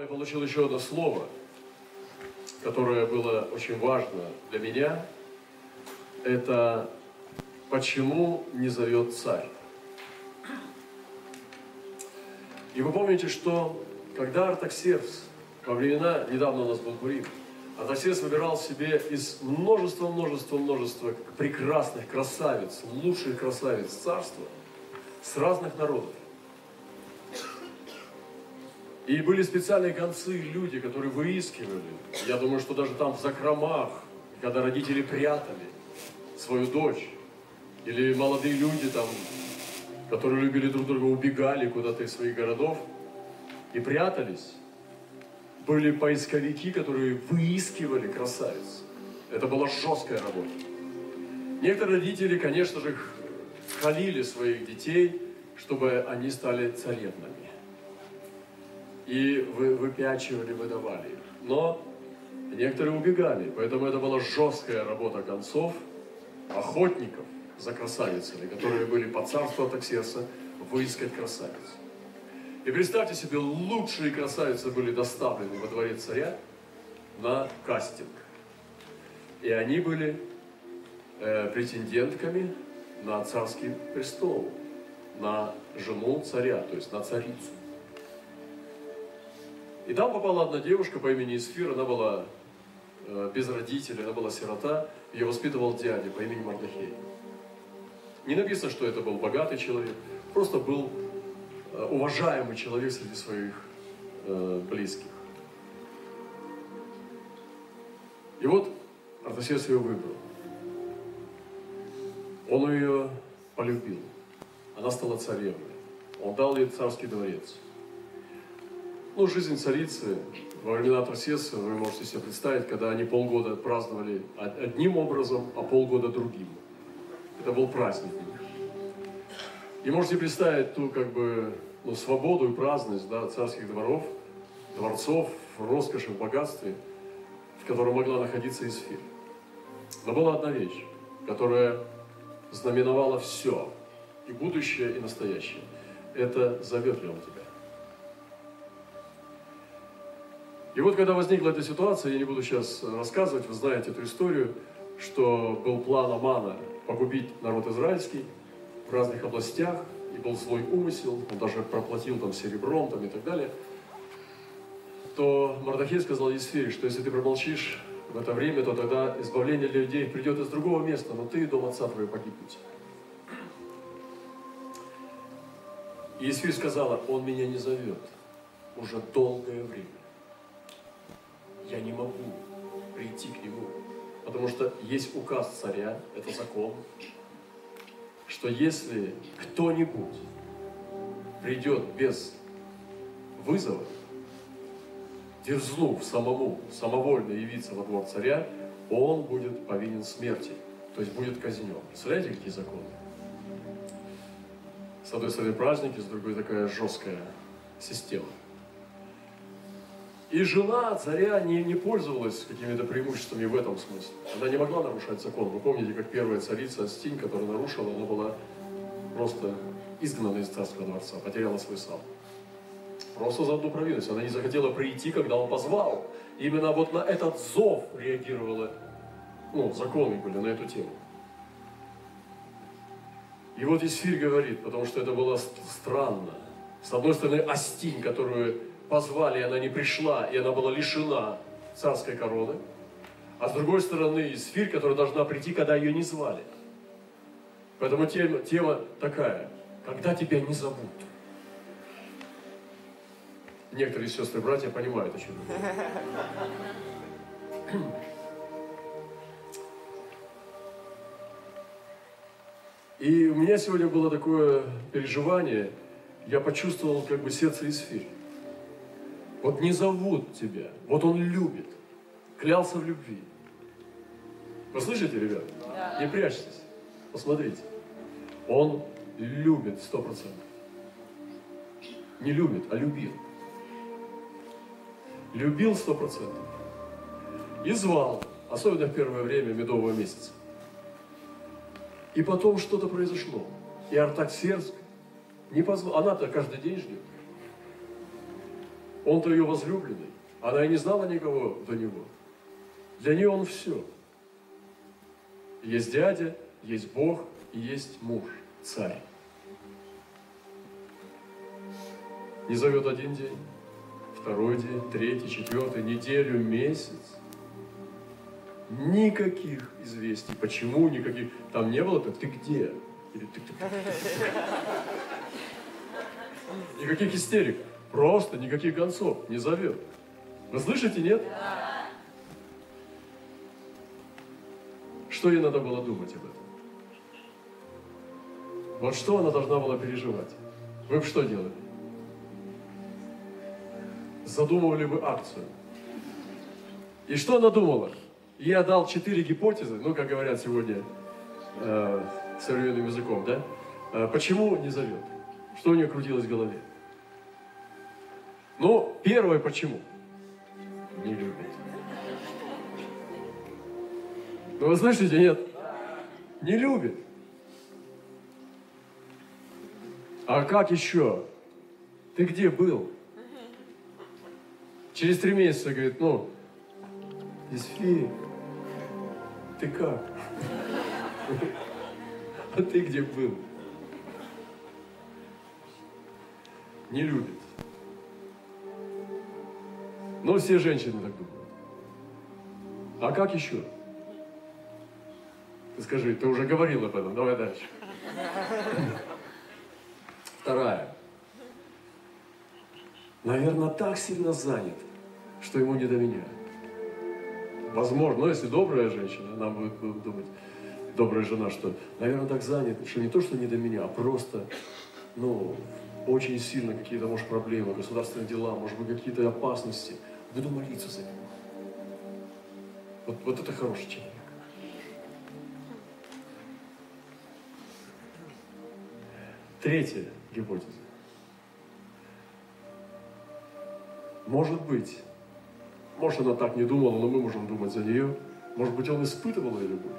Я получил еще одно слово, которое было очень важно для меня. Это почему не зовет царь? И вы помните, что когда Артаксеркс во времена, недавно у нас был Пурим, Артаксеркс выбирал себе из множества, множества, множества прекрасных красавиц, лучших красавиц царства с разных народов. И были специальные концы, люди, которые выискивали. Я думаю, что даже там в закромах, когда родители прятали свою дочь, или молодые люди там, которые любили друг друга, убегали куда-то из своих городов и прятались. Были поисковики, которые выискивали красавиц. Это была жесткая работа. Некоторые родители, конечно же, халили своих детей, чтобы они стали царевнами и вы, выпячивали, выдавали. Но некоторые убегали, поэтому это была жесткая работа концов, охотников за красавицами, которые были по царству Атаксерса, выискать красавиц. И представьте себе, лучшие красавицы были доставлены во дворец царя на кастинг. И они были э, претендентками на царский престол, на жену царя, то есть на царицу. И там попала одна девушка по имени Исфир, она была э, без родителей, она была сирота, ее воспитывал дядя по имени Мардахей. Не написано, что это был богатый человек, просто был э, уважаемый человек среди своих э, близких. И вот Артасерс ее выбрал. Он ее полюбил. Она стала царевной. Он дал ей царский дворец. Ну, жизнь царицы во времена Тарсеса, вы можете себе представить, когда они полгода праздновали одним образом, а полгода другим. Это был праздник. И можете представить ту, как бы, ну, свободу и праздность да, царских дворов, дворцов, роскоши, в богатстве, в котором могла находиться Исфир. Но была одна вещь, которая знаменовала все, и будущее, и настоящее. Это завет ли он тебя? И вот когда возникла эта ситуация, я не буду сейчас рассказывать, вы знаете эту историю, что был план Амана погубить народ израильский в разных областях, и был злой умысел, он даже проплатил там серебром там, и так далее, то Мардахей сказал Есфире, что если ты промолчишь в это время, то тогда избавление для людей придет из другого места, но ты и дом отца твоего погибнете. И Есфирь сказала, он меня не зовет уже долгое время я не могу прийти к нему. Потому что есть указ царя, это закон, что если кто-нибудь придет без вызова, дерзнув самому, самовольно явиться во двор царя, он будет повинен смерти, то есть будет казнен. Представляете, какие законы? С одной стороны праздники, с другой такая жесткая система. И жена царя не, не пользовалась какими-то преимуществами в этом смысле. Она не могла нарушать закон. Вы помните, как первая царица Астинь, которая нарушила, она была просто изгнана из царского дворца, потеряла свой сан. Просто за одну провинность. Она не захотела прийти, когда он позвал. Именно вот на этот зов реагировала, ну, законы были на эту тему. И вот Исфирь говорит, потому что это было странно. С одной стороны, Астинь, которую позвали, она не пришла, и она была лишена царской короны. А с другой стороны, Исфирь, которая должна прийти, когда ее не звали. Поэтому тема, тема такая, когда тебя не зовут. Некоторые сестры и братья понимают, о чем я И у меня сегодня было такое переживание, я почувствовал как бы сердце Исфирь. Вот не зовут тебя, вот он любит, клялся в любви. Вы слышите, ребят? Да. Не прячьтесь, посмотрите. Он любит сто процентов. Не любит, а любил. Любил сто процентов. И звал, особенно в первое время медового месяца. И потом что-то произошло. И Артаксерск не позвал. Она-то каждый день ждет. Он-то ее возлюбленный. Она и не знала никого до него. Для нее он все. Есть дядя, есть Бог и есть муж, царь. Не зовет один день, второй день, третий, четвертый, неделю, месяц. Никаких известий. Почему никаких? Там не было, так ты где? Или ты, ты, ты. Никаких истерик. Просто никаких концов. Не зовет. Вы слышите, нет? Что ей надо было думать об этом? Вот что она должна была переживать? Вы бы что делали? задумывали бы акцию. И что она думала? Я дал четыре гипотезы, ну, как говорят сегодня э, современным языком, да? Э, почему не зовет? Что у нее крутилось в голове? Ну, первое, почему? Не любит. Ну, вы слышите, нет? Не любит. А как еще? Ты где был? Через три месяца говорит, ну, Исфи, ты как? А ты где был? Не любит. Но все женщины так думают. А как еще? Ты скажи, ты уже говорил об этом, давай дальше. Вторая. Наверное, так сильно занят, что ему не до меня. Возможно, но если добрая женщина, она будет думать, добрая жена, что, наверное, так занят, что не то, что не до меня, а просто, ну, очень сильно какие-то, может, проблемы, государственные дела, может быть, какие-то опасности. Буду молиться за него. Вот, вот это хороший человек. Третья гипотеза. Может быть, может, она так не думала, но мы можем думать за нее. Может быть, он испытывал ее любовь.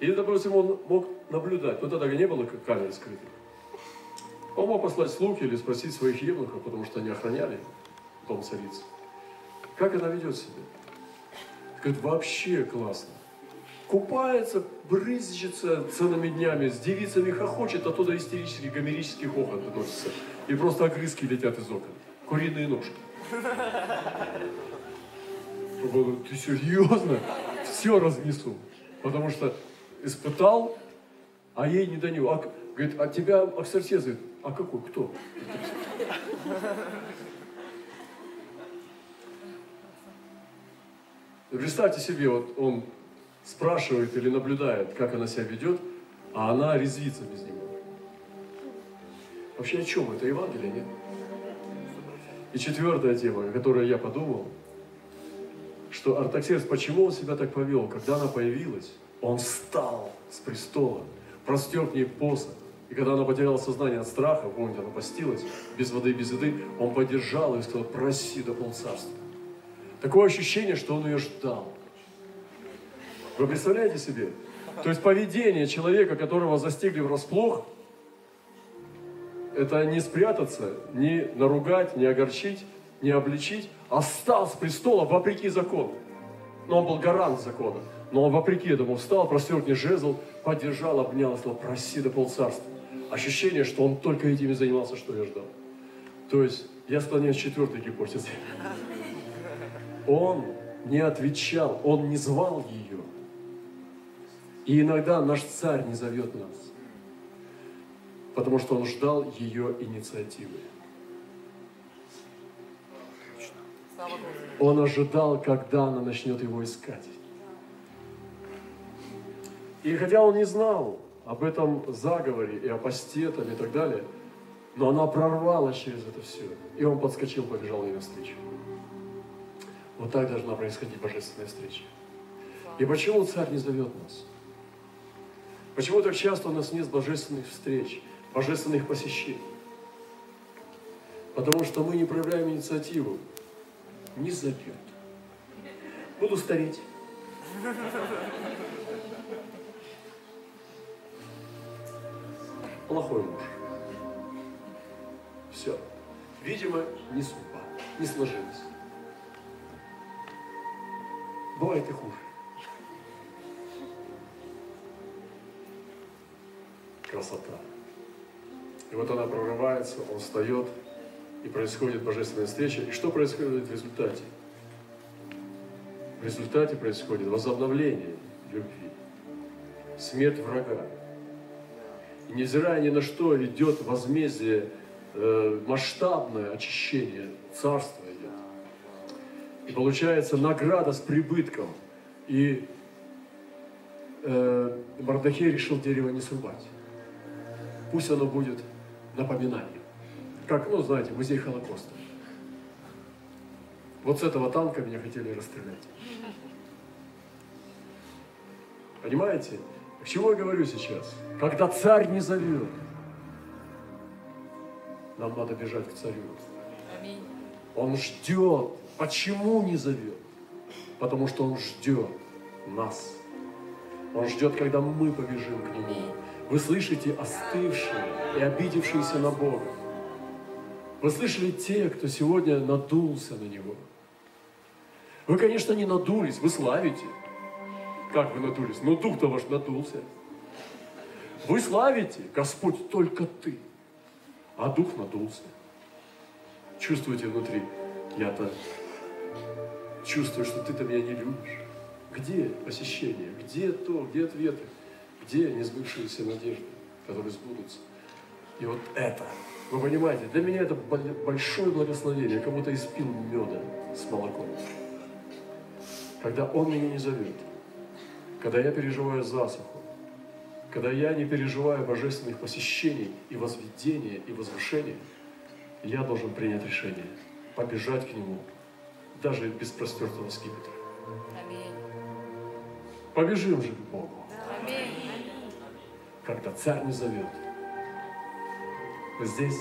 Или, допустим, он мог наблюдать, но тогда не было как камер скрытых. Он мог послать слуги или спросить своих евнухов, потому что они охраняли дом царицы. Как она ведет себя? Говорит, вообще классно. Купается, брызжется целыми днями, с девицами хохочет, оттуда истерический, гомерический хохот доносится. И просто огрызки летят из окон куриные ножки. Ты серьезно? Все разнесу. Потому что испытал, а ей не до него. А, говорит, а тебя эксорсез говорит, а какой, кто? Представьте себе, вот он спрашивает или наблюдает, как она себя ведет, а она резвится без него. Вообще о чем это? Евангелие, нет? И четвертая тема, о которой я подумал, что Артаксеркс, почему он себя так повел? Когда она появилась, он встал с престола, простер к ней посох. И когда она потеряла сознание от страха, помните, она постилась, без воды, без еды, он поддержал ее и сказал, проси до полцарства. Такое ощущение, что он ее ждал. Вы представляете себе? То есть поведение человека, которого застигли врасплох, это не спрятаться, не наругать, не огорчить, не обличить, а встал с престола вопреки закону. Но он был гарант закона. Но он вопреки этому встал, простер мне жезл, поддержал, обнял и сказал, проси до полцарства. Ощущение, что он только этим и занимался, что я ждал. То есть я склоняюсь к четвертой гипотезе. Он не отвечал, он не звал ее. И иногда наш царь не зовет нас потому что он ждал ее инициативы. Он ожидал, когда она начнет его искать. И хотя он не знал об этом заговоре и о посте там, и так далее, но она прорвалась через это все. И он подскочил, побежал ей навстречу. Вот так должна происходить божественная встреча. И почему царь не зовет нас? Почему так часто у нас нет божественных встреч? божественных посещений. Потому что мы не проявляем инициативу. Не зовет. Буду стареть. Плохой муж. Все. Видимо, не судьба, не сложилось. Бывает и хуже. Красота. И вот она прорывается, он встает, и происходит божественная встреча. И что происходит в результате? В результате происходит возобновление любви, смерть врага. Невзирая ни на что идет возмездие, э, масштабное очищение, царства идет. И получается награда с прибытком. И э, Мардахей решил дерево не срубать. Пусть оно будет напоминанием. Как, ну, знаете, музей Холокоста. Вот с этого танка меня хотели расстрелять. Понимаете? К чему я говорю сейчас? Когда царь не зовет, нам надо бежать к царю. Он ждет. Почему не зовет? Потому что он ждет нас. Он ждет, когда мы побежим к нему. Вы слышите остывшие и обидевшиеся на Бога. Вы слышали те, кто сегодня надулся на Него. Вы, конечно, не надулись, вы славите. Как вы надулись? Но дух-то ваш надулся. Вы славите, Господь, только Ты. А дух надулся. Чувствуете внутри, я-то чувствую, что Ты-то меня не любишь. Где посещение? Где то? Где ответы? Где несбывшиеся надежды, которые сбудутся? И вот это, вы понимаете, для меня это большое благословение. Кому-то испил меда с молоком. Когда Он меня не зовет, когда я переживаю засуху, когда я не переживаю божественных посещений и возведения, и возвышения, я должен принять решение, побежать к Нему, даже без простертого скипетра. Аминь. Побежим же к Богу. Аминь. Когда царь не зовет, здесь?